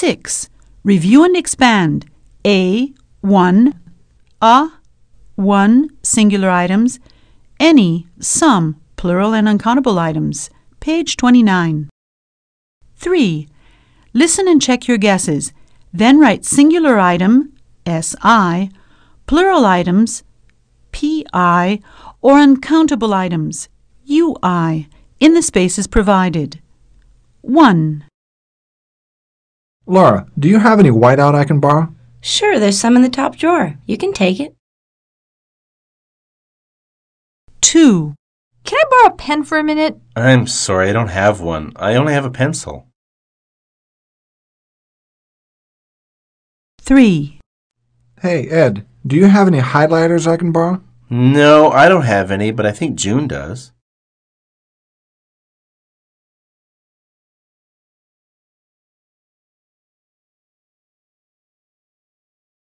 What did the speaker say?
6. Review and expand. A. 1. A. 1. Singular items. Any, some, plural and uncountable items. Page 29. 3. Listen and check your guesses. Then write singular item, SI, plural items, PI, or uncountable items, UI, in the spaces provided. 1. Laura, do you have any whiteout I can borrow? Sure, there's some in the top drawer. You can take it. 2. Can I borrow a pen for a minute? I'm sorry, I don't have one. I only have a pencil. 3. Hey, Ed, do you have any highlighters I can borrow? No, I don't have any, but I think June does.